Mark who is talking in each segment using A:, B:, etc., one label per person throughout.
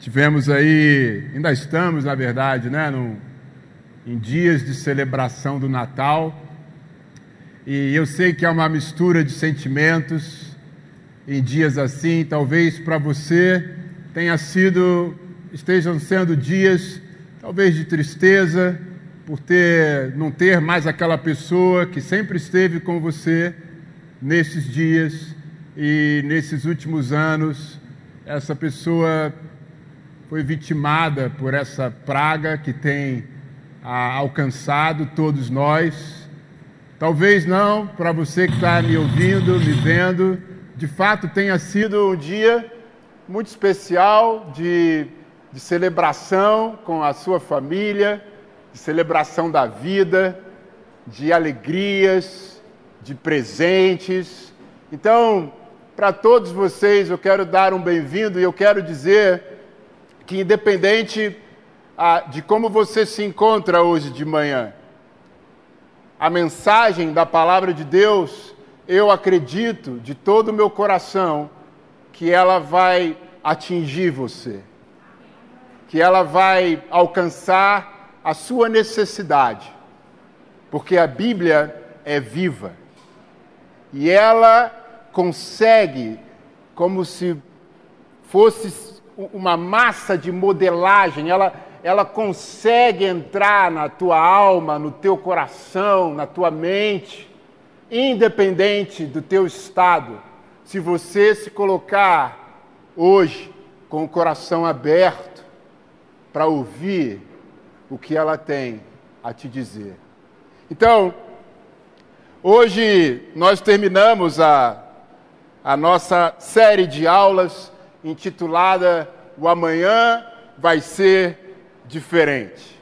A: Tivemos aí, ainda estamos, na verdade, né, no, em dias de celebração do Natal. E eu sei que é uma mistura de sentimentos em dias assim. Talvez para você tenha sido, estejam sendo dias talvez de tristeza por ter não ter mais aquela pessoa que sempre esteve com você nesses dias e nesses últimos anos. Essa pessoa foi vitimada por essa praga que tem ah, alcançado todos nós. Talvez não, para você que está me ouvindo, me vendo, de fato tenha sido um dia muito especial de, de celebração com a sua família, de celebração da vida, de alegrias, de presentes. Então, para todos vocês, eu quero dar um bem-vindo e eu quero dizer que independente de como você se encontra hoje de manhã, a mensagem da palavra de Deus, eu acredito de todo o meu coração que ela vai atingir você, que ela vai alcançar a sua necessidade, porque a Bíblia é viva e ela consegue, como se fosse uma massa de modelagem, ela, ela consegue entrar na tua alma, no teu coração, na tua mente, independente do teu estado. Se você se colocar hoje com o coração aberto para ouvir o que ela tem a te dizer. Então, hoje nós terminamos a, a nossa série de aulas intitulada O Amanhã Vai Ser Diferente.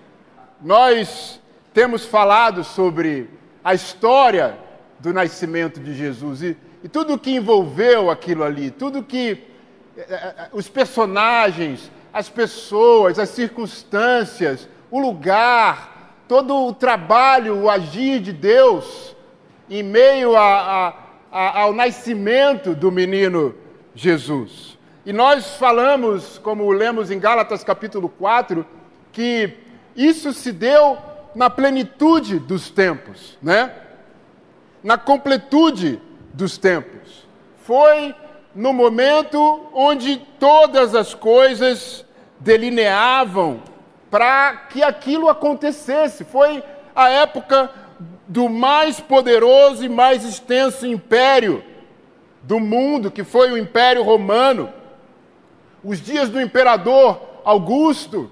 A: Nós temos falado sobre a história do nascimento de Jesus e, e tudo o que envolveu aquilo ali, tudo que eh, eh, eh, os personagens, as pessoas, as circunstâncias, o lugar, todo o trabalho, o agir de Deus em meio a, a, a, ao nascimento do menino Jesus. E nós falamos, como lemos em Gálatas capítulo 4, que isso se deu na plenitude dos tempos, né? Na completude dos tempos. Foi no momento onde todas as coisas delineavam para que aquilo acontecesse. Foi a época do mais poderoso e mais extenso império do mundo, que foi o Império Romano os dias do imperador Augusto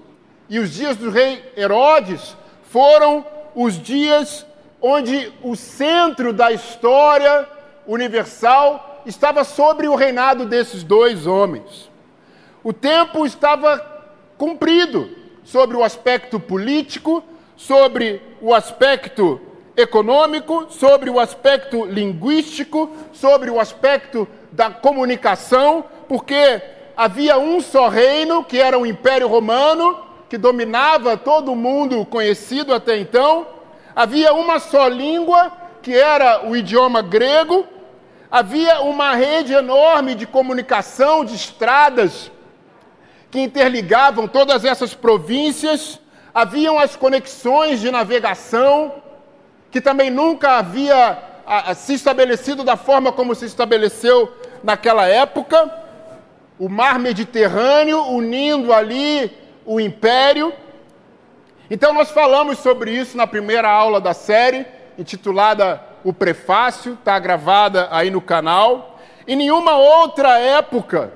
A: e os dias do rei Herodes foram os dias onde o centro da história universal estava sobre o reinado desses dois homens. O tempo estava cumprido sobre o aspecto político, sobre o aspecto econômico, sobre o aspecto linguístico, sobre o aspecto da comunicação, porque havia um só reino, que era o Império Romano, que dominava todo o mundo conhecido até então. Havia uma só língua, que era o idioma grego. Havia uma rede enorme de comunicação, de estradas, que interligavam todas essas províncias. Haviam as conexões de navegação, que também nunca havia se estabelecido da forma como se estabeleceu naquela época o mar Mediterrâneo unindo ali o império. Então, nós falamos sobre isso na primeira aula da série, intitulada O Prefácio, está gravada aí no canal. Em nenhuma outra época,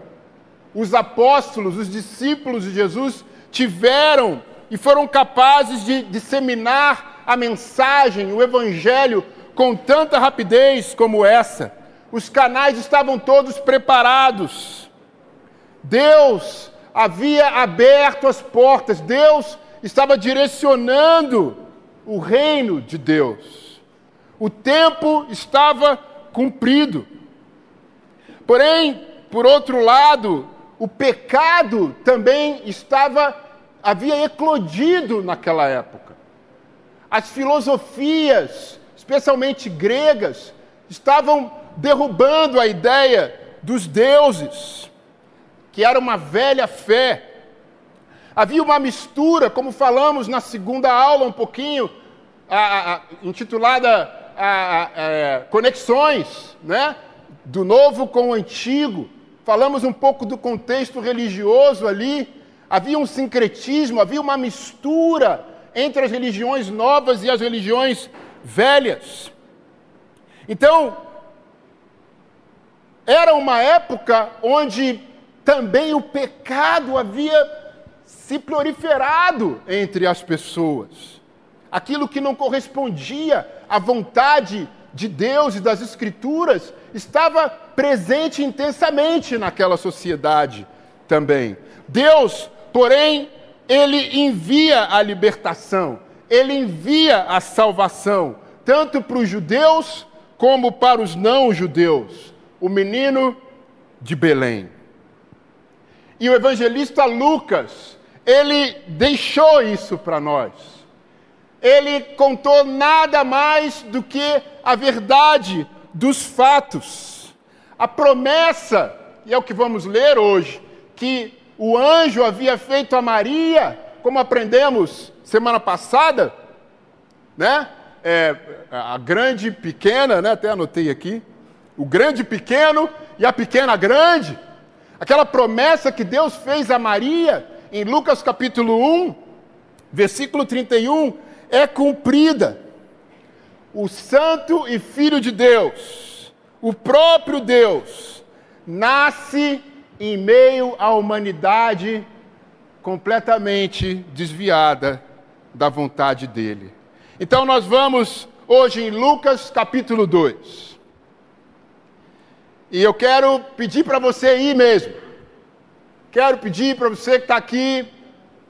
A: os apóstolos, os discípulos de Jesus, tiveram e foram capazes de disseminar a mensagem, o evangelho, com tanta rapidez como essa. Os canais estavam todos preparados. Deus havia aberto as portas, Deus estava direcionando o reino de Deus. O tempo estava cumprido. Porém, por outro lado, o pecado também estava havia eclodido naquela época. As filosofias, especialmente gregas, estavam derrubando a ideia dos deuses que era uma velha fé Havia uma mistura, como falamos na segunda aula um pouquinho, a, a, intitulada a, é, Conexões, né? do novo com o antigo. Falamos um pouco do contexto religioso ali. Havia um sincretismo, havia uma mistura entre as religiões novas e as religiões velhas. Então, era uma época onde também o pecado havia se proliferado entre as pessoas. Aquilo que não correspondia à vontade de Deus e das Escrituras estava presente intensamente naquela sociedade também. Deus, porém, ele envia a libertação, ele envia a salvação, tanto para os judeus como para os não-judeus. O menino de Belém. E o evangelista Lucas, ele deixou isso para nós. Ele contou nada mais do que a verdade dos fatos. A promessa, e é o que vamos ler hoje, que o anjo havia feito a Maria, como aprendemos semana passada, né? É, a grande pequena, né? Até anotei aqui. O grande pequeno e a pequena grande. Aquela promessa que Deus fez a Maria em Lucas capítulo 1, versículo 31, é cumprida. O Santo e Filho de Deus, o próprio Deus, nasce em meio à humanidade completamente desviada da vontade dele. Então nós vamos hoje em Lucas capítulo 2. E eu quero pedir para você ir mesmo. Quero pedir para você que está aqui,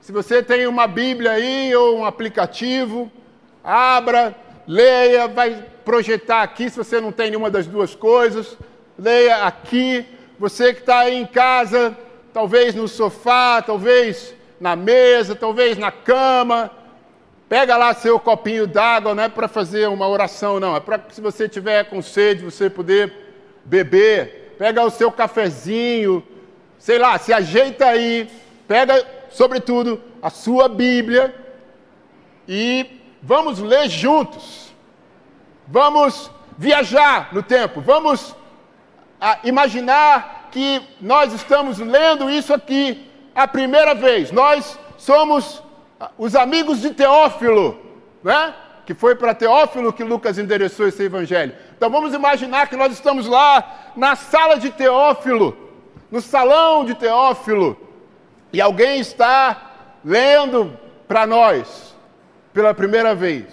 A: se você tem uma Bíblia aí ou um aplicativo, abra, leia, vai projetar aqui se você não tem nenhuma das duas coisas, leia aqui você que está aí em casa, talvez no sofá, talvez na mesa, talvez na cama, pega lá seu copinho d'água, não é para fazer uma oração, não, é para se você tiver com sede, você poder beber. Pega o seu cafezinho, sei lá, se ajeita aí, pega, sobretudo, a sua Bíblia e vamos ler juntos. Vamos viajar no tempo, vamos a imaginar que nós estamos lendo isso aqui a primeira vez. Nós somos ah, os amigos de Teófilo, né? Que foi para Teófilo que Lucas endereçou esse evangelho. Então vamos imaginar que nós estamos lá na sala de Teófilo, no salão de Teófilo, e alguém está lendo para nós pela primeira vez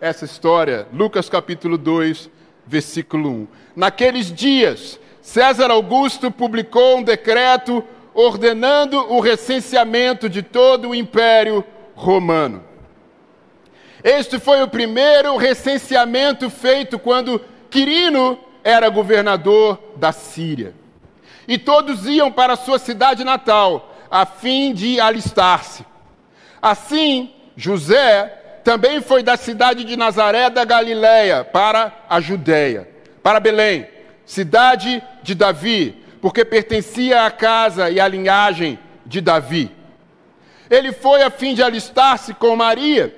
A: essa história, Lucas capítulo 2, versículo 1. Naqueles dias, César Augusto publicou um decreto ordenando o recenseamento de todo o Império Romano. Este foi o primeiro recenseamento feito quando Quirino era governador da Síria. E todos iam para sua cidade natal, a fim de alistar-se. Assim, José também foi da cidade de Nazaré da Galiléia para a Judéia, para Belém, cidade de Davi, porque pertencia à casa e à linhagem de Davi. Ele foi a fim de alistar-se com Maria,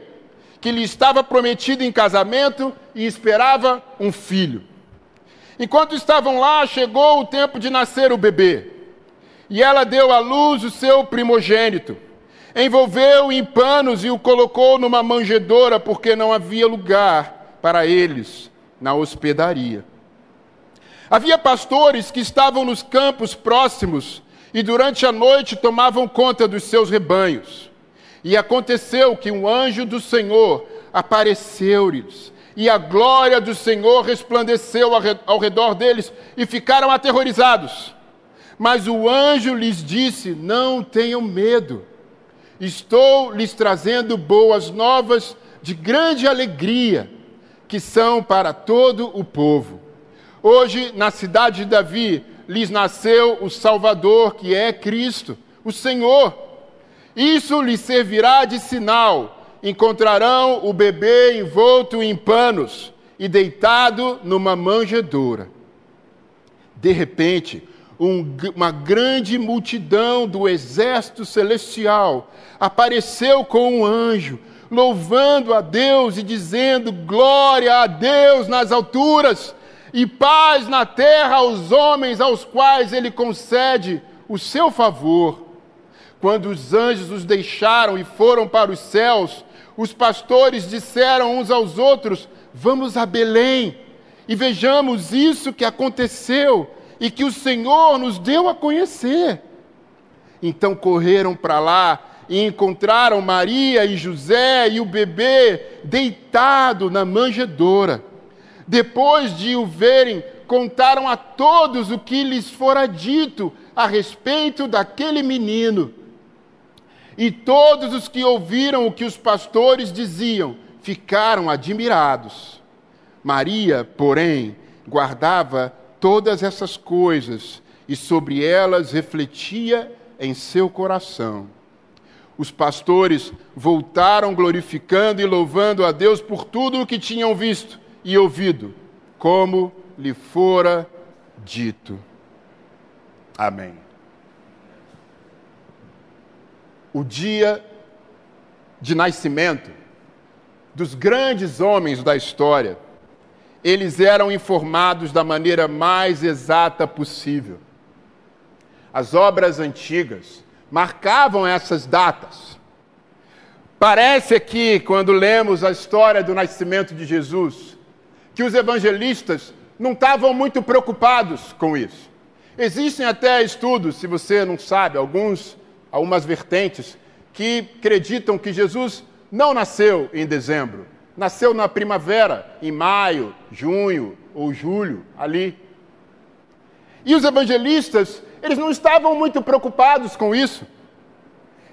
A: que lhe estava prometida em casamento e esperava um filho. Enquanto estavam lá, chegou o tempo de nascer o bebê. E ela deu à luz o seu primogênito envolveu em panos e o colocou numa manjedoura, porque não havia lugar para eles na hospedaria. Havia pastores que estavam nos campos próximos e durante a noite tomavam conta dos seus rebanhos. E aconteceu que um anjo do Senhor apareceu-lhes, e a glória do Senhor resplandeceu ao redor deles, e ficaram aterrorizados. Mas o anjo lhes disse: Não tenham medo Estou lhes trazendo boas novas de grande alegria, que são para todo o povo. Hoje, na cidade de Davi, lhes nasceu o Salvador, que é Cristo, o Senhor. Isso lhes servirá de sinal. Encontrarão o bebê envolto em panos e deitado numa manjedoura. De repente, um, uma grande multidão do exército celestial apareceu com um anjo, louvando a Deus e dizendo: Glória a Deus nas alturas e paz na terra aos homens aos quais ele concede o seu favor. Quando os anjos os deixaram e foram para os céus, os pastores disseram uns aos outros: Vamos a Belém e vejamos isso que aconteceu e que o Senhor nos deu a conhecer. Então correram para lá e encontraram Maria e José e o bebê deitado na manjedoura. Depois de o verem, contaram a todos o que lhes fora dito a respeito daquele menino. E todos os que ouviram o que os pastores diziam ficaram admirados. Maria, porém, guardava todas essas coisas e sobre elas refletia em seu coração. Os pastores voltaram glorificando e louvando a Deus por tudo o que tinham visto e ouvido, como lhe fora dito. Amém. O dia de nascimento dos grandes homens da história, eles eram informados da maneira mais exata possível. As obras antigas marcavam essas datas. Parece que, quando lemos a história do nascimento de Jesus, que os evangelistas não estavam muito preocupados com isso. Existem até estudos, se você não sabe, alguns, algumas vertentes, que acreditam que Jesus não nasceu em dezembro, nasceu na primavera, em maio, junho ou julho, ali. E os evangelistas, eles não estavam muito preocupados com isso.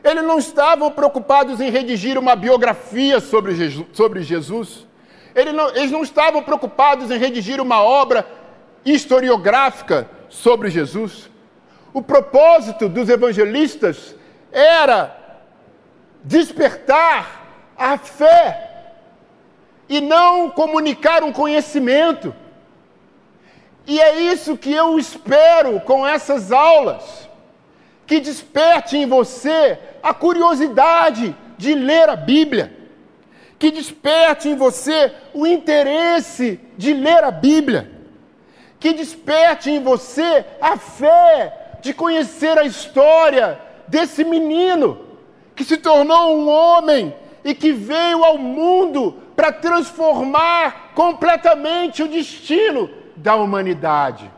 A: Eles não estavam preocupados em redigir uma biografia sobre Jesus. Eles não, eles não estavam preocupados em redigir uma obra historiográfica sobre Jesus. O propósito dos evangelistas era despertar a fé e não comunicar um conhecimento. E é isso que eu espero com essas aulas, que desperte em você a curiosidade de ler a Bíblia que desperte em você o interesse de ler a Bíblia, que desperte em você a fé de conhecer a história desse menino que se tornou um homem e que veio ao mundo para transformar completamente o destino da humanidade.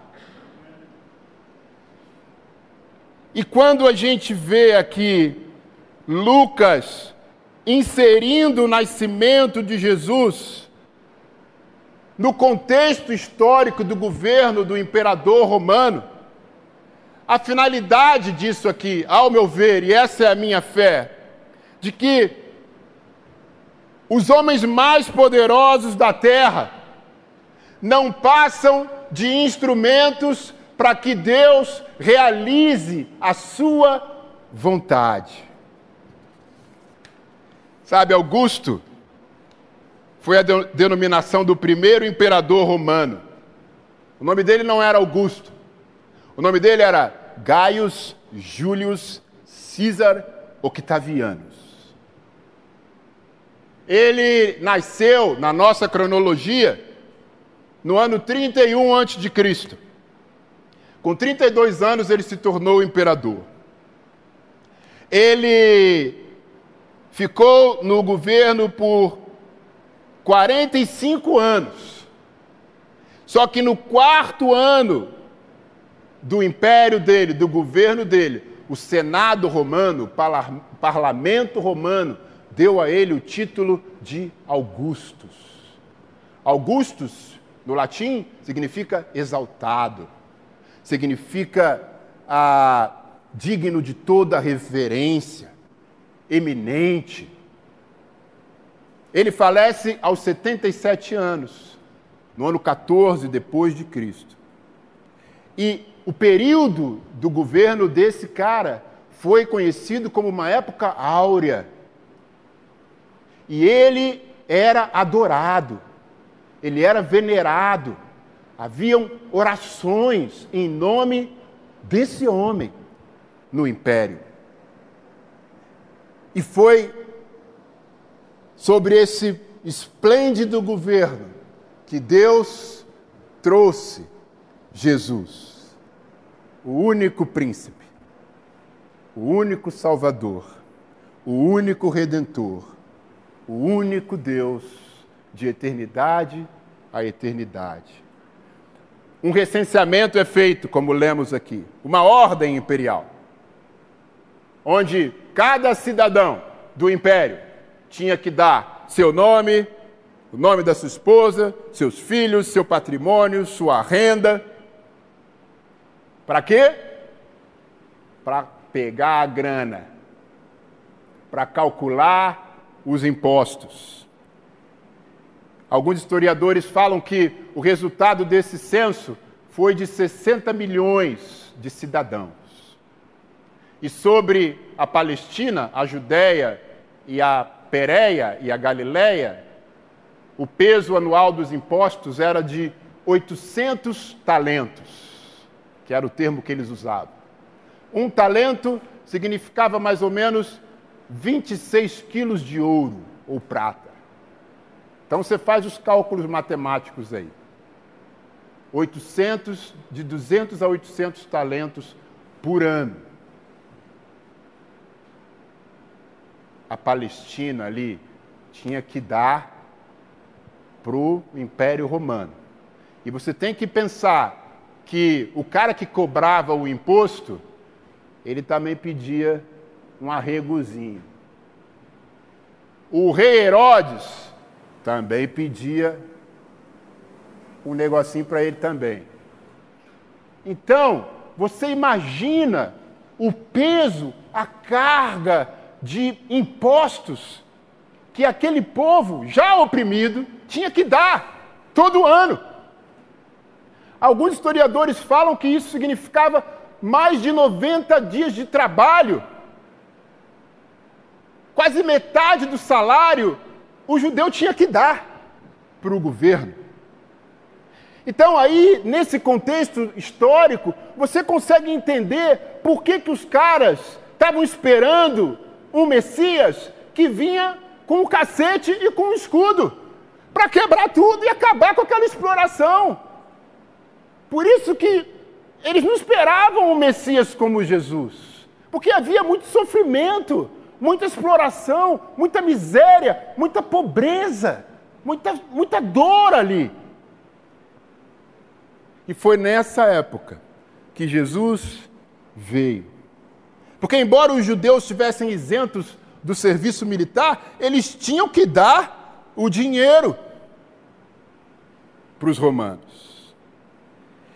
A: E quando a gente vê aqui Lucas inserindo o nascimento de Jesus no contexto histórico do governo do imperador romano. A finalidade disso aqui, ao meu ver, e essa é a minha fé, de que os homens mais poderosos da terra não passam de instrumentos para que Deus realize a sua vontade. Sabe, Augusto foi a denominação do primeiro imperador romano. O nome dele não era Augusto. O nome dele era Gaius Julius Caesar Octavianus. Ele nasceu na nossa cronologia no ano 31 a.C. Com 32 anos ele se tornou imperador. Ele ficou no governo por 45 anos. Só que no quarto ano do império dele, do governo dele, o Senado romano, o parlamento romano, deu a ele o título de Augustus. Augustus, no latim, significa exaltado, significa ah, digno de toda reverência eminente. Ele falece aos 77 anos, no ano 14 depois de Cristo. E o período do governo desse cara foi conhecido como uma época áurea. E ele era adorado, ele era venerado. Haviam orações em nome desse homem no império. E foi sobre esse esplêndido governo que Deus trouxe Jesus, o único príncipe, o único Salvador, o único Redentor, o único Deus de eternidade a eternidade. Um recenseamento é feito, como lemos aqui, uma ordem imperial, onde cada cidadão do império tinha que dar seu nome, o nome da sua esposa, seus filhos, seu patrimônio, sua renda. Para quê? Para pegar a grana, para calcular os impostos. Alguns historiadores falam que o resultado desse censo foi de 60 milhões de cidadãos. E sobre a Palestina, a Judéia e a Pérea e a Galiléia, o peso anual dos impostos era de 800 talentos, que era o termo que eles usavam. Um talento significava mais ou menos 26 quilos de ouro ou prata. Então você faz os cálculos matemáticos aí. 800, de 200 a 800 talentos por ano. A Palestina ali tinha que dar para o Império Romano. E você tem que pensar que o cara que cobrava o imposto, ele também pedia um arregozinho. O rei Herodes também pedia um negocinho para ele também. Então, você imagina o peso, a carga de impostos que aquele povo, já oprimido, tinha que dar todo ano. Alguns historiadores falam que isso significava mais de 90 dias de trabalho, quase metade do salário o judeu tinha que dar para o governo. Então, aí, nesse contexto histórico, você consegue entender por que, que os caras estavam esperando um Messias que vinha com o cacete e com o escudo para quebrar tudo e acabar com aquela exploração. Por isso que eles não esperavam um Messias como Jesus, porque havia muito sofrimento, muita exploração, muita miséria, muita pobreza, muita, muita dor ali. E foi nessa época que Jesus veio. Porque, embora os judeus estivessem isentos do serviço militar, eles tinham que dar o dinheiro para os romanos.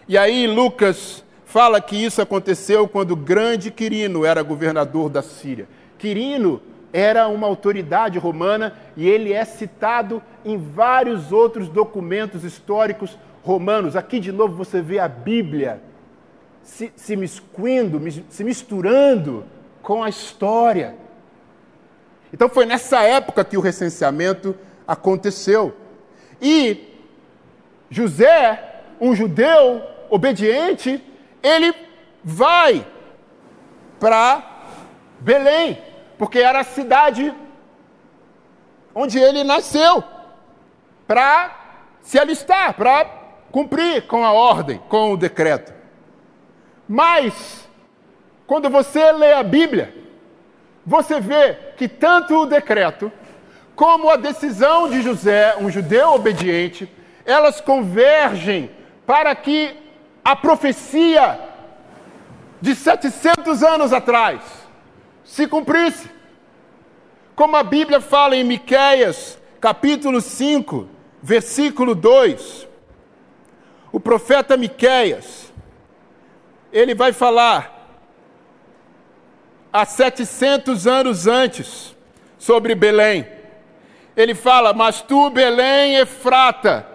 A: E aí, Lucas fala que isso aconteceu quando o grande Quirino era governador da Síria. Quirino era uma autoridade romana e ele é citado em vários outros documentos históricos romanos. Aqui de novo você vê a Bíblia se, se miscuindo, se misturando com a história. Então foi nessa época que o recenseamento aconteceu. E José, um judeu obediente, ele vai para Belém porque era a cidade onde ele nasceu, para se alistar, para cumprir com a ordem, com o decreto. Mas, quando você lê a Bíblia, você vê que tanto o decreto como a decisão de José, um judeu obediente, elas convergem para que a profecia de 700 anos atrás se cumprisse. Como a Bíblia fala em Miqueias, capítulo 5, versículo 2. O profeta Miqueias, ele vai falar há 700 anos antes sobre Belém. Ele fala: "Mas tu, Belém, Efrata,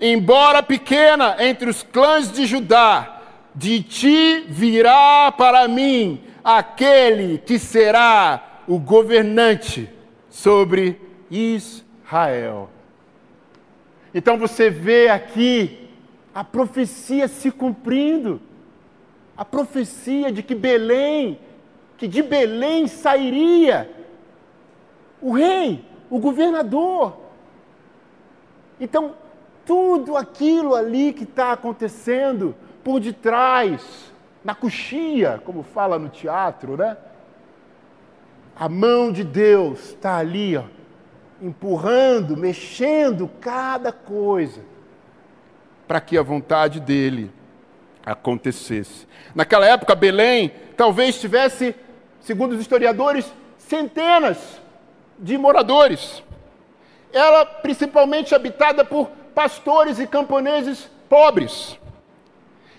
A: embora pequena entre os clãs de Judá, de ti virá para mim aquele que será o governante sobre Israel. Então você vê aqui a profecia se cumprindo. a profecia de que Belém, que de Belém sairia o rei, o governador. Então, tudo aquilo ali que está acontecendo por detrás, na coxia, como fala no teatro, né? A mão de Deus está ali, ó, empurrando, mexendo cada coisa, para que a vontade dele acontecesse. Naquela época, Belém talvez tivesse, segundo os historiadores, centenas de moradores. Era principalmente habitada por pastores e camponeses pobres.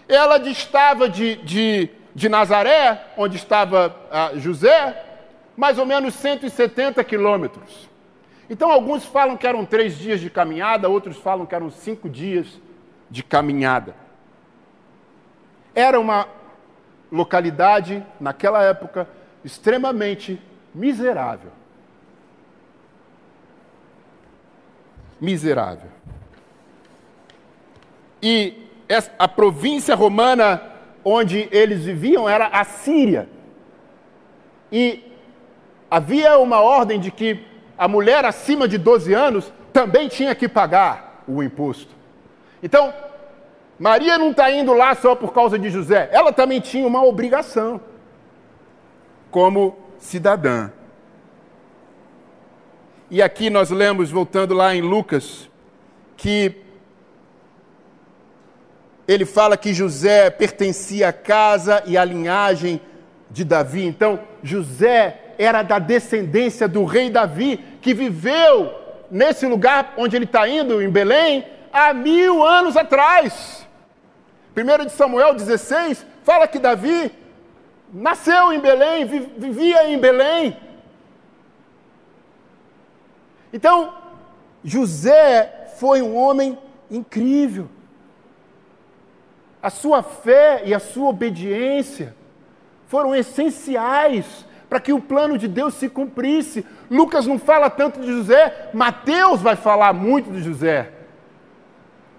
A: Ela distava de, de, de Nazaré, onde estava ah, José, mais ou menos 170 quilômetros. Então, alguns falam que eram três dias de caminhada, outros falam que eram cinco dias de caminhada. Era uma localidade, naquela época, extremamente miserável. Miserável. E a província romana onde eles viviam era a Síria. E havia uma ordem de que a mulher acima de 12 anos também tinha que pagar o imposto. Então, Maria não está indo lá só por causa de José, ela também tinha uma obrigação como cidadã. E aqui nós lemos, voltando lá em Lucas, que ele fala que José pertencia à casa e à linhagem de Davi. Então, José era da descendência do rei Davi, que viveu nesse lugar onde ele está indo, em Belém, há mil anos atrás. 1 de Samuel 16 fala que Davi nasceu em Belém, vivia em Belém. Então, José foi um homem incrível. A sua fé e a sua obediência foram essenciais para que o plano de Deus se cumprisse. Lucas não fala tanto de José, Mateus vai falar muito de José.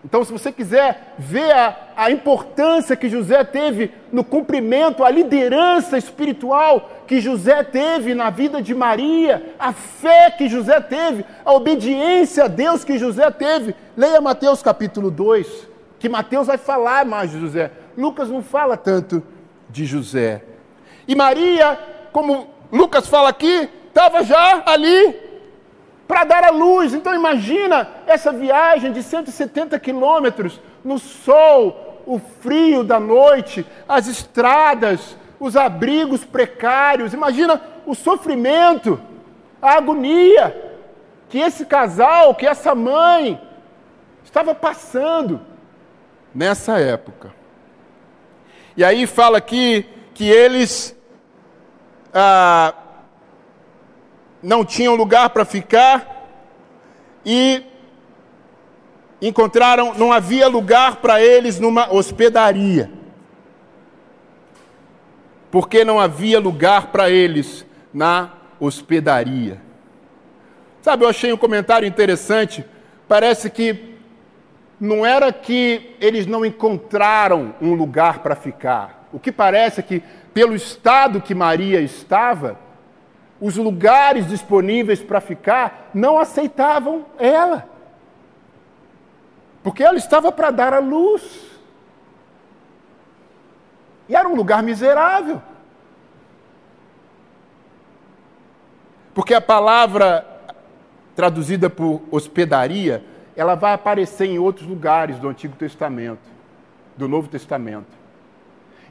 A: Então, se você quiser ver a, a importância que José teve no cumprimento, a liderança espiritual que José teve na vida de Maria, a fé que José teve, a obediência a Deus que José teve, leia Mateus capítulo 2 que Mateus vai falar mais de José. Lucas não fala tanto de José. E Maria, como Lucas fala aqui, estava já ali para dar a luz. Então imagina essa viagem de 170 quilômetros no sol, o frio da noite, as estradas, os abrigos precários. Imagina o sofrimento, a agonia que esse casal, que essa mãe estava passando nessa época. E aí fala aqui que eles ah, não tinham lugar para ficar e encontraram, não havia lugar para eles numa hospedaria. Porque não havia lugar para eles na hospedaria. Sabe, eu achei um comentário interessante. Parece que não era que eles não encontraram um lugar para ficar. O que parece é que, pelo estado que Maria estava, os lugares disponíveis para ficar não aceitavam ela. Porque ela estava para dar a luz. E era um lugar miserável. Porque a palavra traduzida por hospedaria ela vai aparecer em outros lugares do Antigo Testamento, do Novo Testamento.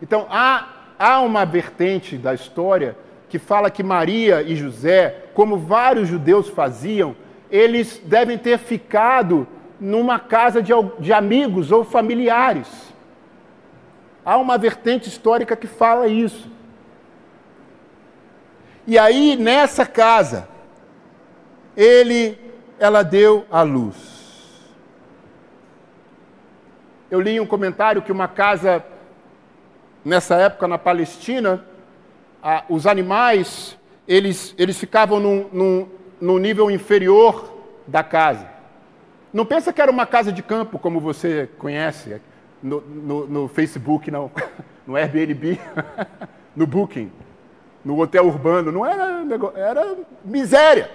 A: Então, há, há uma vertente da história que fala que Maria e José, como vários judeus faziam, eles devem ter ficado numa casa de, de amigos ou familiares. Há uma vertente histórica que fala isso. E aí, nessa casa, ele, ela deu a luz. Eu li um comentário que uma casa, nessa época na Palestina, os animais, eles, eles ficavam num, num, num nível inferior da casa. Não pensa que era uma casa de campo, como você conhece no, no, no Facebook, não. no Airbnb, no Booking, no hotel urbano. Não era, era miséria.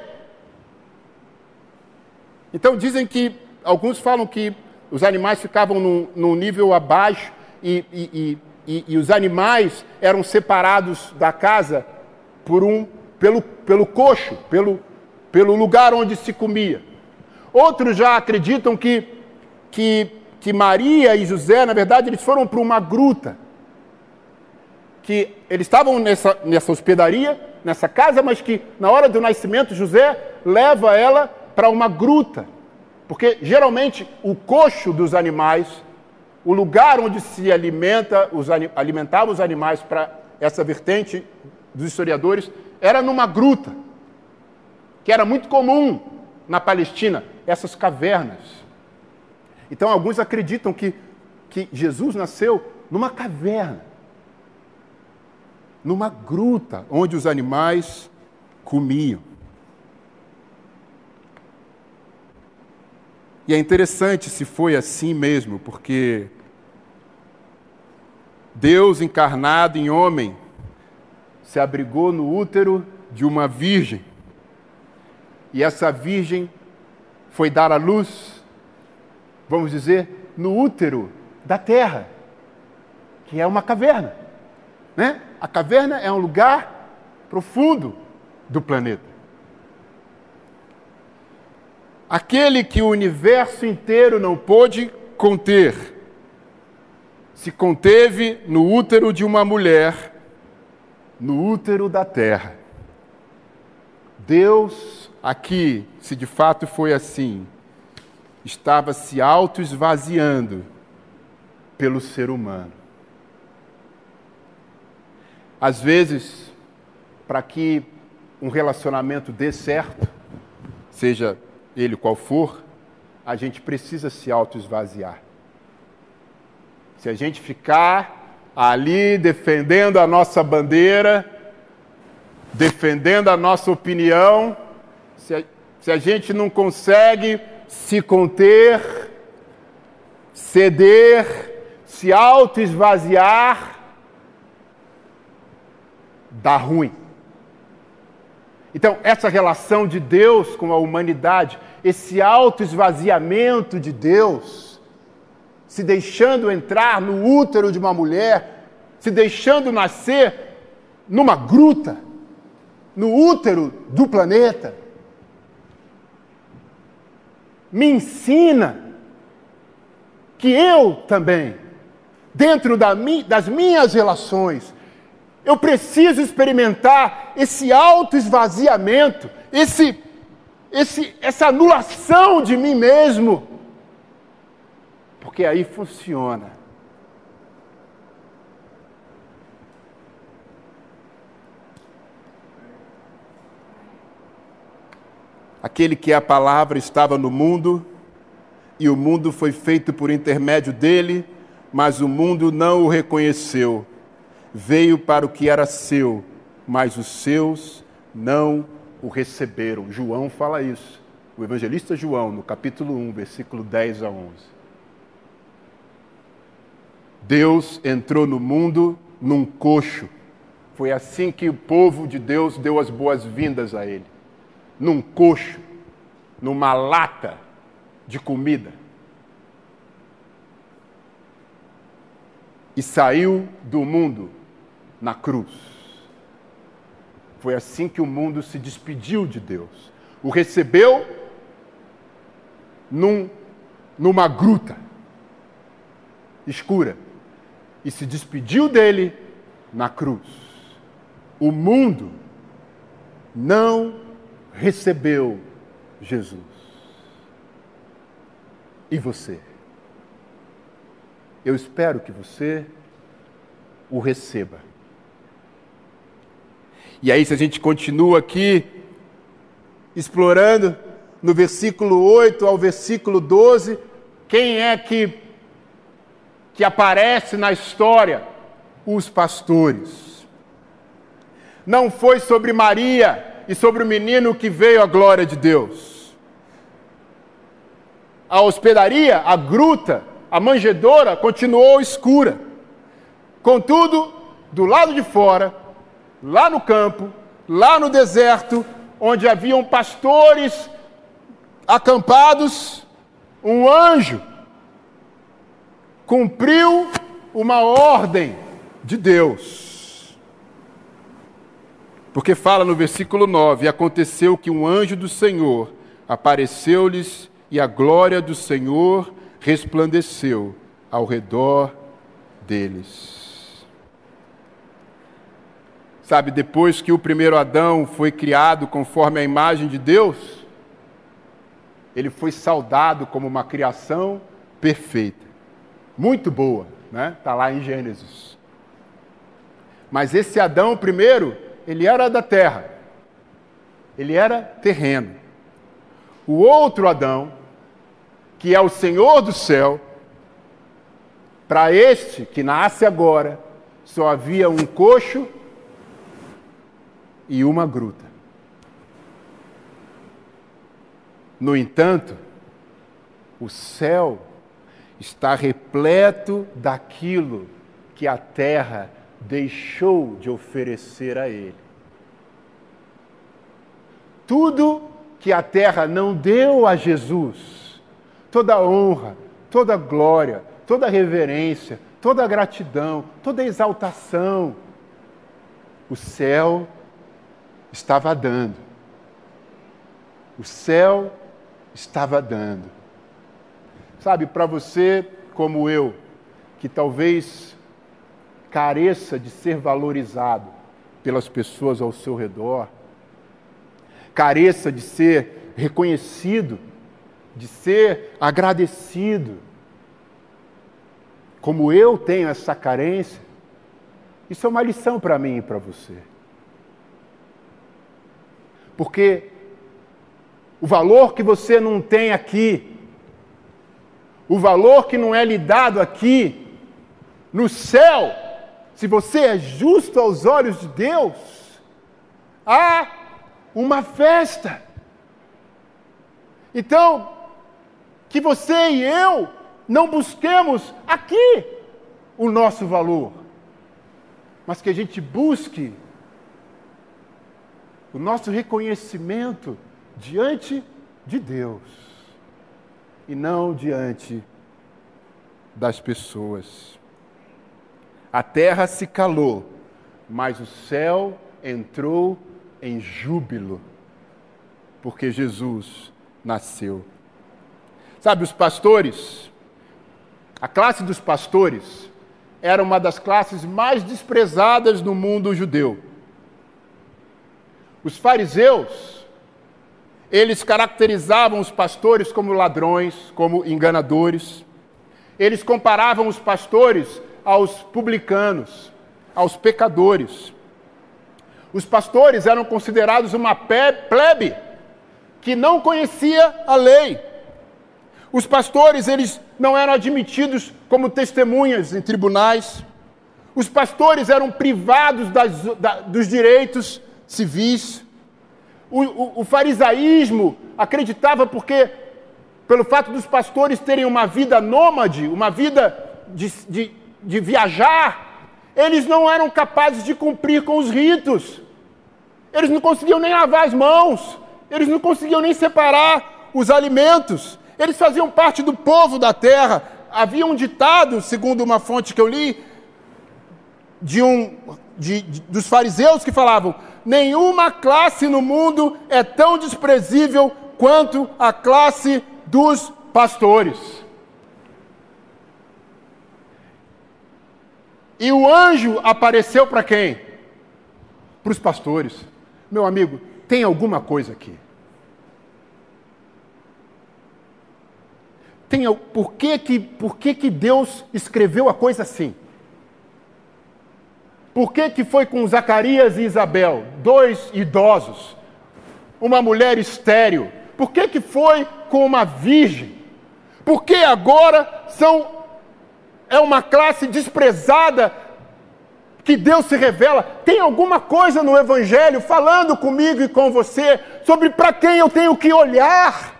A: Então dizem que, alguns falam que os animais ficavam num, num nível abaixo e, e, e, e, os animais eram separados da casa por um, pelo, pelo coxo, pelo, pelo lugar onde se comia. Outros já acreditam que, que, que Maria e José, na verdade, eles foram para uma gruta. Que eles estavam nessa, nessa hospedaria, nessa casa, mas que na hora do nascimento José leva ela para uma gruta. Porque geralmente o coxo dos animais, o lugar onde se alimenta os, alimentava os animais para essa vertente dos historiadores, era numa gruta, que era muito comum na Palestina, essas cavernas. Então alguns acreditam que, que Jesus nasceu numa caverna, numa gruta onde os animais comiam. E é interessante se foi assim mesmo, porque Deus encarnado em homem se abrigou no útero de uma virgem. E essa virgem foi dar à luz, vamos dizer, no útero da terra, que é uma caverna. Né? A caverna é um lugar profundo do planeta. Aquele que o universo inteiro não pôde conter, se conteve no útero de uma mulher, no útero da terra. Deus, aqui, se de fato foi assim, estava se auto-esvaziando pelo ser humano. Às vezes, para que um relacionamento dê certo, seja ele qual for, a gente precisa se auto-esvaziar. Se a gente ficar ali defendendo a nossa bandeira, defendendo a nossa opinião, se a, se a gente não consegue se conter, ceder, se auto-esvaziar, dá ruim. Então, essa relação de Deus com a humanidade, esse auto-esvaziamento de Deus, se deixando entrar no útero de uma mulher, se deixando nascer numa gruta, no útero do planeta, me ensina que eu também, dentro das minhas relações, eu preciso experimentar esse auto-esvaziamento, esse, esse, essa anulação de mim mesmo. Porque aí funciona. Aquele que é a palavra estava no mundo, e o mundo foi feito por intermédio dele, mas o mundo não o reconheceu veio para o que era seu, mas os seus não o receberam. João fala isso. O evangelista João, no capítulo 1, versículo 10 a 11. Deus entrou no mundo num coxo. Foi assim que o povo de Deus deu as boas-vindas a ele. Num coxo, numa lata de comida. E saiu do mundo na cruz. Foi assim que o mundo se despediu de Deus. O recebeu num, numa gruta escura e se despediu dele na cruz. O mundo não recebeu Jesus. E você? Eu espero que você o receba. E aí, se a gente continua aqui explorando, no versículo 8 ao versículo 12, quem é que, que aparece na história? Os pastores. Não foi sobre Maria e sobre o menino que veio a glória de Deus. A hospedaria, a gruta, a manjedoura continuou escura. Contudo, do lado de fora, lá no campo, lá no deserto, onde haviam pastores acampados, um anjo cumpriu uma ordem de Deus. Porque fala no versículo 9: Aconteceu que um anjo do Senhor apareceu-lhes e a glória do Senhor resplandeceu ao redor deles. Sabe, depois que o primeiro Adão foi criado conforme a imagem de Deus, ele foi saudado como uma criação perfeita, muito boa, né? Está lá em Gênesis. Mas esse Adão primeiro, ele era da terra, ele era terreno. O outro Adão, que é o Senhor do céu, para este que nasce agora, só havia um coxo e uma gruta. No entanto, o céu está repleto daquilo que a terra deixou de oferecer a ele. Tudo que a terra não deu a Jesus, toda honra, toda glória, toda reverência, toda gratidão, toda exaltação, o céu estava dando. O céu estava dando. Sabe, para você como eu, que talvez careça de ser valorizado pelas pessoas ao seu redor, careça de ser reconhecido, de ser agradecido, como eu tenho essa carência, isso é uma lição para mim e para você. Porque o valor que você não tem aqui, o valor que não é lhe dado aqui, no céu, se você é justo aos olhos de Deus, há uma festa. Então, que você e eu não busquemos aqui o nosso valor, mas que a gente busque o nosso reconhecimento diante de Deus e não diante das pessoas. A terra se calou, mas o céu entrou em júbilo, porque Jesus nasceu. Sabe, os pastores, a classe dos pastores era uma das classes mais desprezadas no mundo judeu. Os fariseus, eles caracterizavam os pastores como ladrões, como enganadores. Eles comparavam os pastores aos publicanos, aos pecadores. Os pastores eram considerados uma plebe que não conhecia a lei. Os pastores, eles não eram admitidos como testemunhas em tribunais. Os pastores eram privados das, da, dos direitos civis. O, o, o farisaísmo acreditava porque, pelo fato dos pastores terem uma vida nômade, uma vida de, de, de viajar, eles não eram capazes de cumprir com os ritos. Eles não conseguiam nem lavar as mãos, eles não conseguiam nem separar os alimentos. Eles faziam parte do povo da terra. Havia um ditado, segundo uma fonte que eu li, de um, de, de, dos fariseus que falavam: nenhuma classe no mundo é tão desprezível quanto a classe dos pastores. E o anjo apareceu para quem? Para os pastores. Meu amigo, tem alguma coisa aqui. tem, por, que, que, por que, que Deus escreveu a coisa assim? Por que, que foi com Zacarias e Isabel, dois idosos, uma mulher estéril? Por que, que foi com uma virgem? Por que agora são é uma classe desprezada que Deus se revela? Tem alguma coisa no Evangelho falando comigo e com você sobre para quem eu tenho que olhar?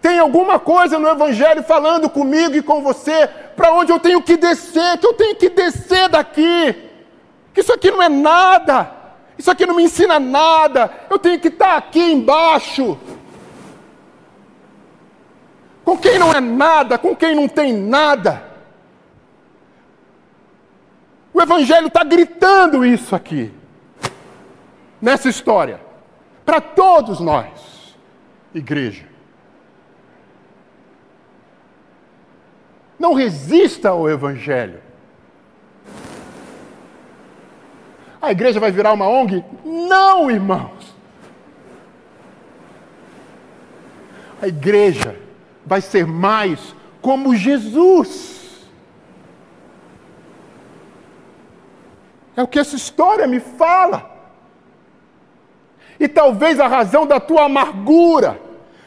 A: Tem alguma coisa no Evangelho falando comigo e com você para onde eu tenho que descer, que eu tenho que descer daqui. Que isso aqui não é nada, isso aqui não me ensina nada, eu tenho que estar aqui embaixo. Com quem não é nada, com quem não tem nada. O Evangelho está gritando isso aqui, nessa história, para todos nós, igreja. Não resista ao Evangelho. A igreja vai virar uma ONG? Não, irmãos. A igreja vai ser mais como Jesus. É o que essa história me fala. E talvez a razão da tua amargura,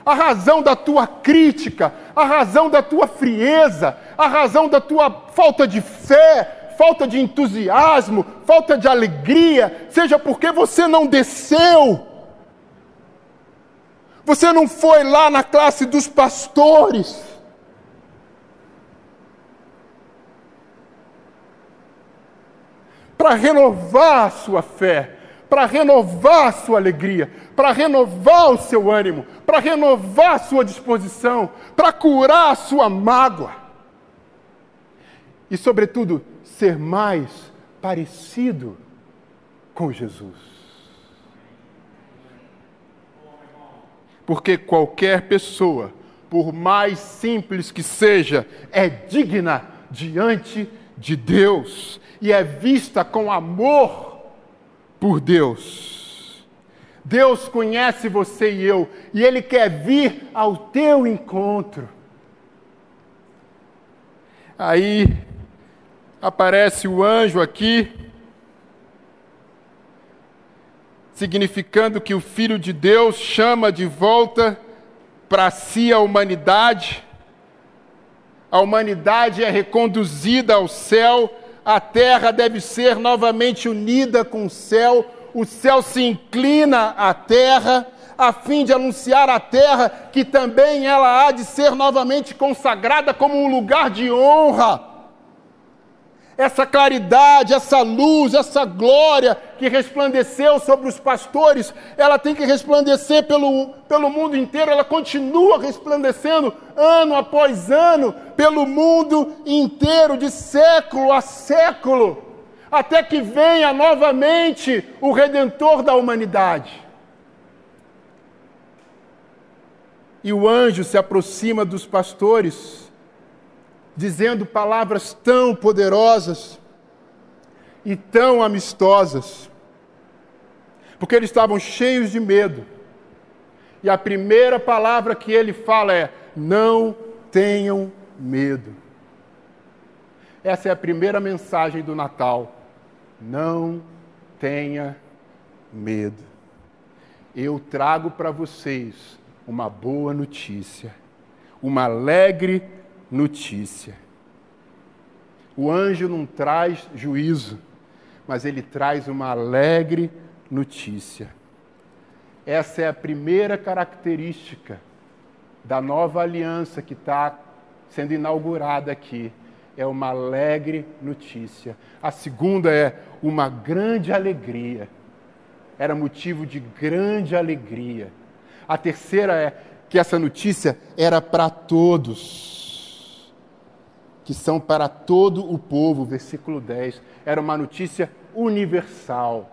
A: a razão da tua crítica, a razão da tua frieza, a razão da tua falta de fé, falta de entusiasmo, falta de alegria, seja porque você não desceu. Você não foi lá na classe dos pastores. Para renovar a sua fé, para renovar a sua alegria, para renovar o seu ânimo, para renovar a sua disposição, para curar a sua mágoa. E, sobretudo, ser mais parecido com Jesus. Porque qualquer pessoa, por mais simples que seja, é digna diante de Deus e é vista com amor por Deus. Deus conhece você e eu, e Ele quer vir ao teu encontro. Aí aparece o anjo aqui, significando que o Filho de Deus chama de volta para si a humanidade. A humanidade é reconduzida ao céu a terra deve ser novamente unida com o céu, o céu se inclina à terra, a fim de anunciar à terra que também ela há de ser novamente consagrada como um lugar de honra essa claridade, essa luz, essa glória que resplandeceu sobre os pastores, ela tem que resplandecer pelo, pelo mundo inteiro, ela continua resplandecendo ano após ano, pelo mundo inteiro, de século a século, até que venha novamente o Redentor da humanidade. E o anjo se aproxima dos pastores dizendo palavras tão poderosas e tão amistosas, porque eles estavam cheios de medo. E a primeira palavra que ele fala é: não tenham medo. Essa é a primeira mensagem do Natal. Não tenha medo. Eu trago para vocês uma boa notícia, uma alegre notícia. O anjo não traz juízo, mas ele traz uma alegre notícia. Essa é a primeira característica da nova aliança que está sendo inaugurada aqui. É uma alegre notícia. A segunda é uma grande alegria. Era motivo de grande alegria. A terceira é que essa notícia era para todos que são para todo o povo, versículo 10. Era uma notícia universal,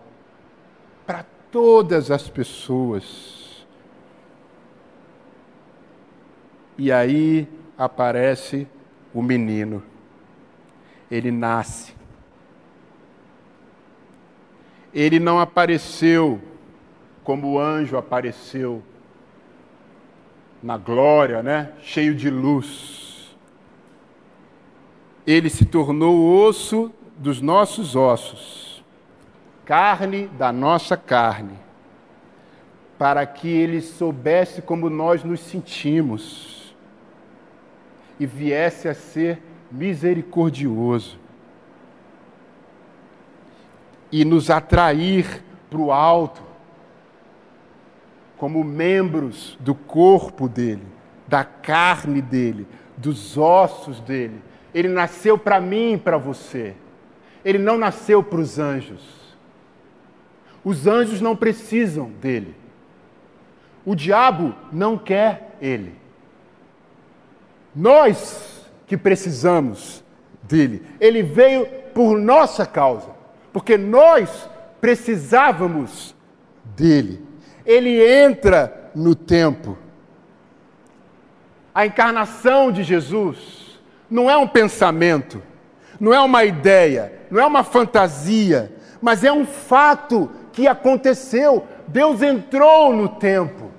A: para todas as pessoas. E aí aparece o menino. Ele nasce. Ele não apareceu como o anjo apareceu na glória, né? Cheio de luz ele se tornou osso dos nossos ossos, carne da nossa carne, para que ele soubesse como nós nos sentimos e viesse a ser misericordioso e nos atrair para o alto, como membros do corpo dele, da carne dele, dos ossos dele. Ele nasceu para mim e para você. Ele não nasceu para os anjos. Os anjos não precisam dele. O diabo não quer ele. Nós que precisamos dele. Ele veio por nossa causa, porque nós precisávamos dele. Ele entra no tempo. A encarnação de Jesus não é um pensamento, não é uma ideia, não é uma fantasia, mas é um fato que aconteceu. Deus entrou no tempo.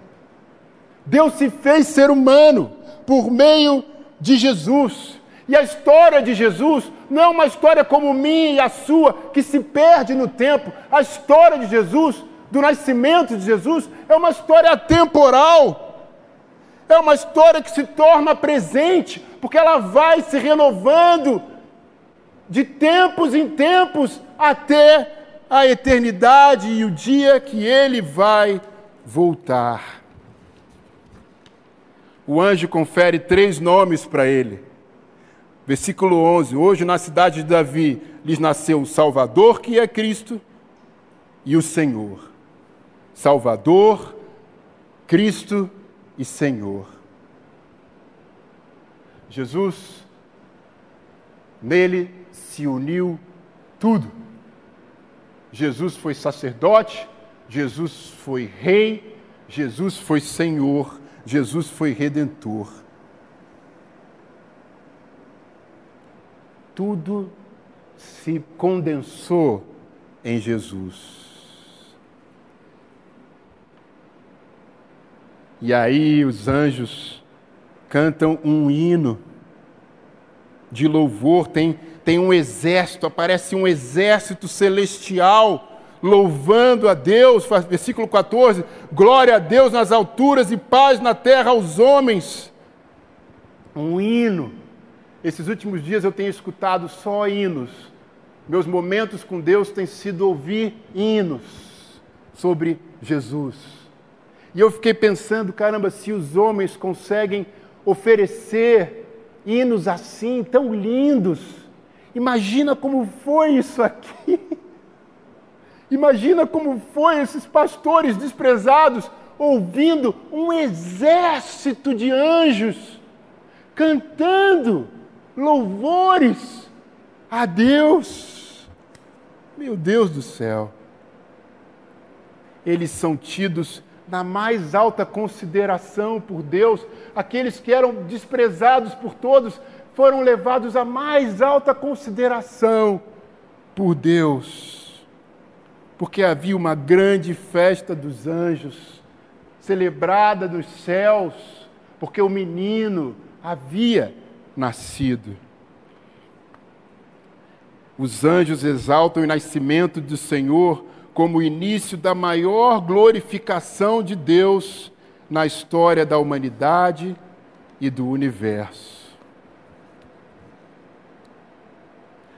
A: Deus se fez ser humano por meio de Jesus. E a história de Jesus não é uma história como minha e a sua, que se perde no tempo. A história de Jesus, do nascimento de Jesus, é uma história atemporal. É uma história que se torna presente, porque ela vai se renovando de tempos em tempos até a eternidade e o dia que ele vai voltar. O anjo confere três nomes para ele Versículo 11: Hoje na cidade de Davi lhes nasceu o Salvador, que é Cristo, e o Senhor. Salvador, Cristo e Senhor. Jesus, nele se uniu tudo. Jesus foi sacerdote, Jesus foi rei, Jesus foi Senhor, Jesus foi redentor. tudo se condensou em Jesus. E aí os anjos cantam um hino de louvor, tem, tem um exército, aparece um exército celestial louvando a Deus, versículo 14: glória a Deus nas alturas e paz na terra aos homens. Um hino esses últimos dias eu tenho escutado só hinos. Meus momentos com Deus têm sido ouvir hinos sobre Jesus. E eu fiquei pensando, caramba, se os homens conseguem oferecer hinos assim, tão lindos, imagina como foi isso aqui. Imagina como foi esses pastores desprezados ouvindo um exército de anjos cantando louvores a Deus. Meu Deus do céu. Eles são tidos na mais alta consideração por Deus. Aqueles que eram desprezados por todos foram levados à mais alta consideração por Deus. Porque havia uma grande festa dos anjos, celebrada nos céus, porque o menino havia nascido. Os anjos exaltam o nascimento do Senhor como o início da maior glorificação de Deus na história da humanidade e do universo.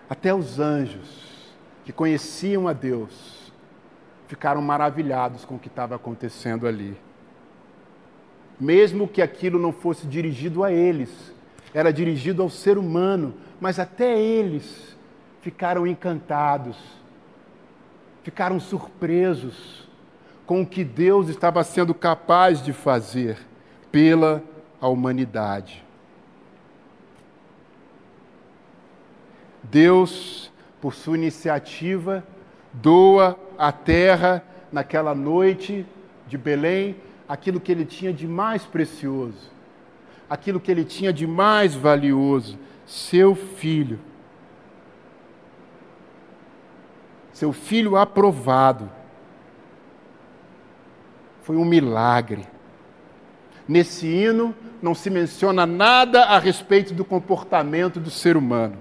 A: Até os anjos que conheciam a Deus ficaram maravilhados com o que estava acontecendo ali. Mesmo que aquilo não fosse dirigido a eles, era dirigido ao ser humano, mas até eles ficaram encantados, ficaram surpresos com o que Deus estava sendo capaz de fazer pela humanidade. Deus, por sua iniciativa, doa à terra, naquela noite de Belém, aquilo que ele tinha de mais precioso aquilo que ele tinha de mais valioso, seu filho. Seu filho aprovado. Foi um milagre. Nesse hino não se menciona nada a respeito do comportamento do ser humano.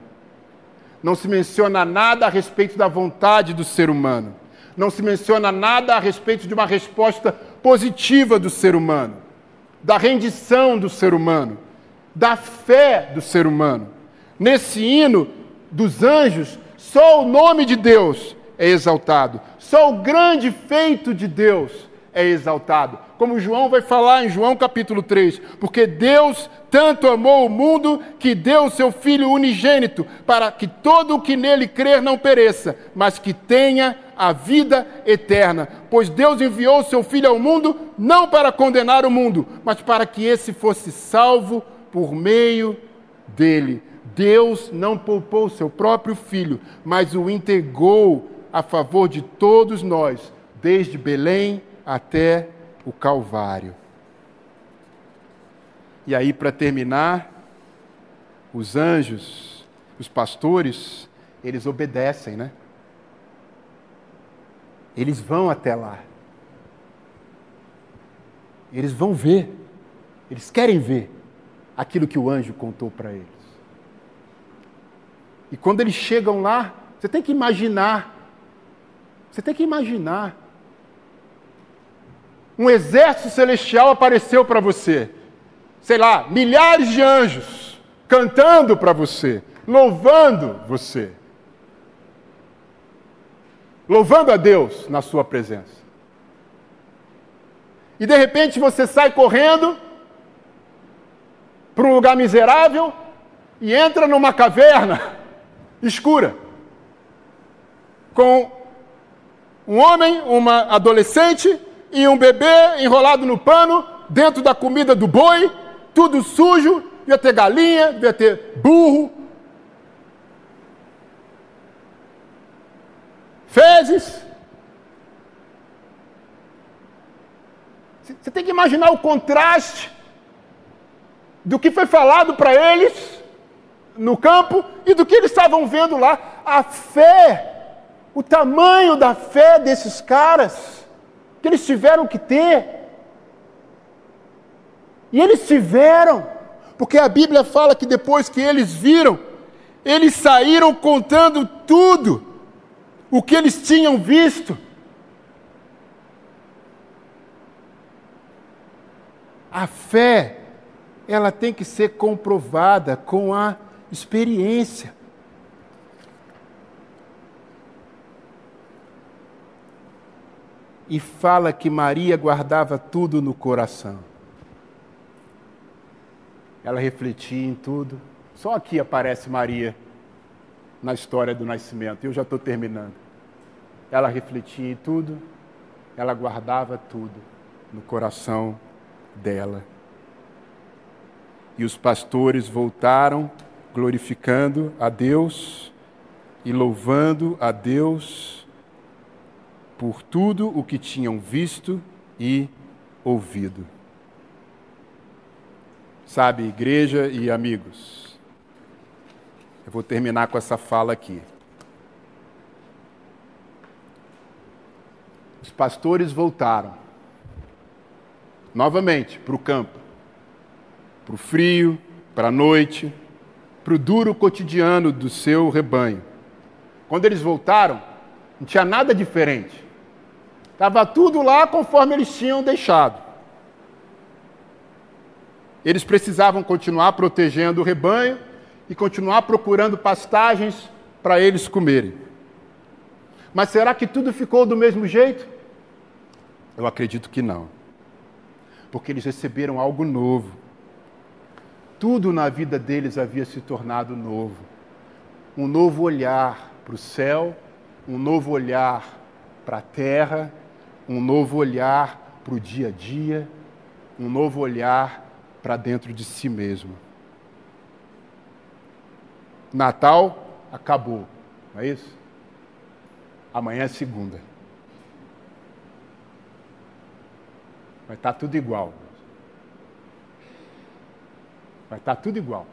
A: Não se menciona nada a respeito da vontade do ser humano. Não se menciona nada a respeito de uma resposta positiva do ser humano da rendição do ser humano, da fé do ser humano. Nesse hino dos anjos, só o nome de Deus é exaltado, só o grande feito de Deus é exaltado. Como João vai falar em João capítulo 3, porque Deus tanto amou o mundo que deu o seu Filho unigênito, para que todo o que nele crer não pereça, mas que tenha a vida eterna. Pois Deus enviou o seu Filho ao mundo não para condenar o mundo, mas para que esse fosse salvo por meio dele. Deus não poupou o seu próprio Filho, mas o entregou a favor de todos nós, desde Belém até o Calvário. E aí, para terminar, os anjos, os pastores, eles obedecem, né? Eles vão até lá. Eles vão ver. Eles querem ver aquilo que o anjo contou para eles. E quando eles chegam lá, você tem que imaginar. Você tem que imaginar um exército celestial apareceu para você. Sei lá, milhares de anjos cantando para você, louvando você. Louvando a Deus na sua presença. E de repente você sai correndo para um lugar miserável e entra numa caverna escura com um homem, uma adolescente e um bebê enrolado no pano, dentro da comida do boi, tudo sujo, devia ter galinha, devia ter burro, fezes. Você tem que imaginar o contraste do que foi falado para eles no campo e do que eles estavam vendo lá. A fé, o tamanho da fé desses caras que eles tiveram que ter. E eles tiveram, porque a Bíblia fala que depois que eles viram, eles saíram contando tudo o que eles tinham visto. A fé, ela tem que ser comprovada com a experiência. E fala que Maria guardava tudo no coração. Ela refletia em tudo. Só aqui aparece Maria na história do nascimento. Eu já estou terminando. Ela refletia em tudo, ela guardava tudo no coração dela. E os pastores voltaram glorificando a Deus e louvando a Deus por tudo o que tinham visto e ouvido. Sabe, igreja e amigos, eu vou terminar com essa fala aqui. Os pastores voltaram novamente para o campo, para o frio, para a noite, para o duro cotidiano do seu rebanho. Quando eles voltaram, não tinha nada diferente. Estava tudo lá conforme eles tinham deixado. Eles precisavam continuar protegendo o rebanho e continuar procurando pastagens para eles comerem. Mas será que tudo ficou do mesmo jeito? Eu acredito que não. Porque eles receberam algo novo. Tudo na vida deles havia se tornado novo. Um novo olhar para o céu, um novo olhar para a terra um novo olhar para o dia a dia, um novo olhar para dentro de si mesmo. Natal acabou, não é isso? Amanhã é segunda. Vai estar tá tudo igual. Vai estar tá tudo igual.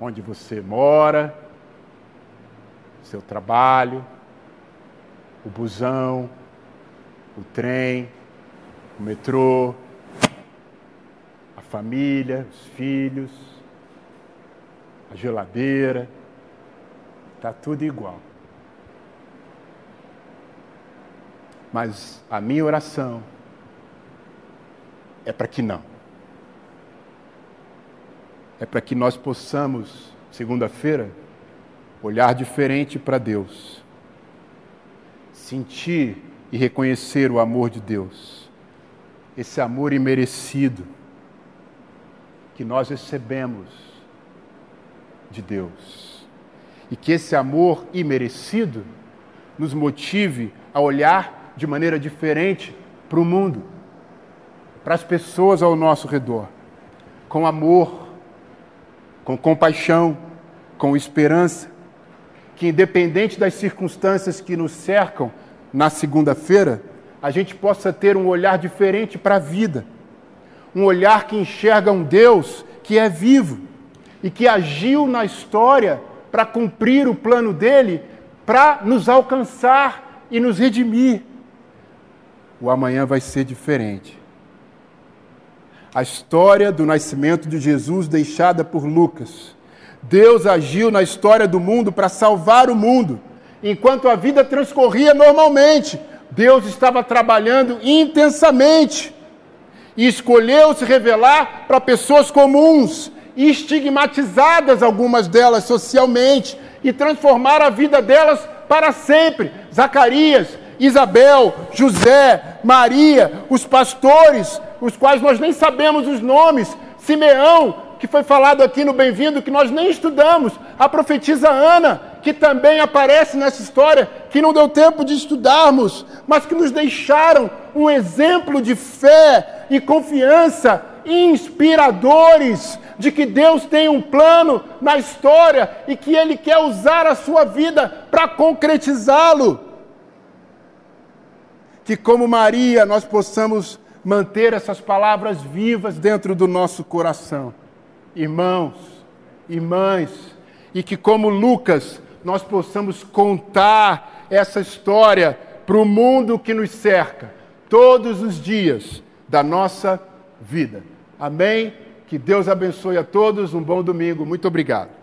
A: Onde você mora, seu trabalho, o busão, o trem, o metrô, a família, os filhos, a geladeira, está tudo igual. Mas a minha oração é para que não. É para que nós possamos, segunda-feira, olhar diferente para Deus sentir e reconhecer o amor de Deus, esse amor imerecido que nós recebemos de Deus. E que esse amor imerecido nos motive a olhar de maneira diferente para o mundo, para as pessoas ao nosso redor, com amor, com compaixão, com esperança, que independente das circunstâncias que nos cercam na segunda-feira, a gente possa ter um olhar diferente para a vida, um olhar que enxerga um Deus que é vivo e que agiu na história para cumprir o plano dele, para nos alcançar e nos redimir. O amanhã vai ser diferente. A história do nascimento de Jesus deixada por Lucas. Deus agiu na história do mundo para salvar o mundo. Enquanto a vida transcorria normalmente, Deus estava trabalhando intensamente e escolheu se revelar para pessoas comuns estigmatizadas, algumas delas socialmente, e transformar a vida delas para sempre. Zacarias, Isabel, José, Maria, os pastores, os quais nós nem sabemos os nomes, Simeão, que foi falado aqui no Bem-vindo, que nós nem estudamos, a profetisa Ana, que também aparece nessa história, que não deu tempo de estudarmos, mas que nos deixaram um exemplo de fé e confiança inspiradores de que Deus tem um plano na história e que Ele quer usar a sua vida para concretizá-lo. Que, como Maria, nós possamos manter essas palavras vivas dentro do nosso coração, irmãos, irmãs, e que, como Lucas, nós possamos contar essa história para o mundo que nos cerca, todos os dias da nossa vida. Amém? Que Deus abençoe a todos. Um bom domingo. Muito obrigado.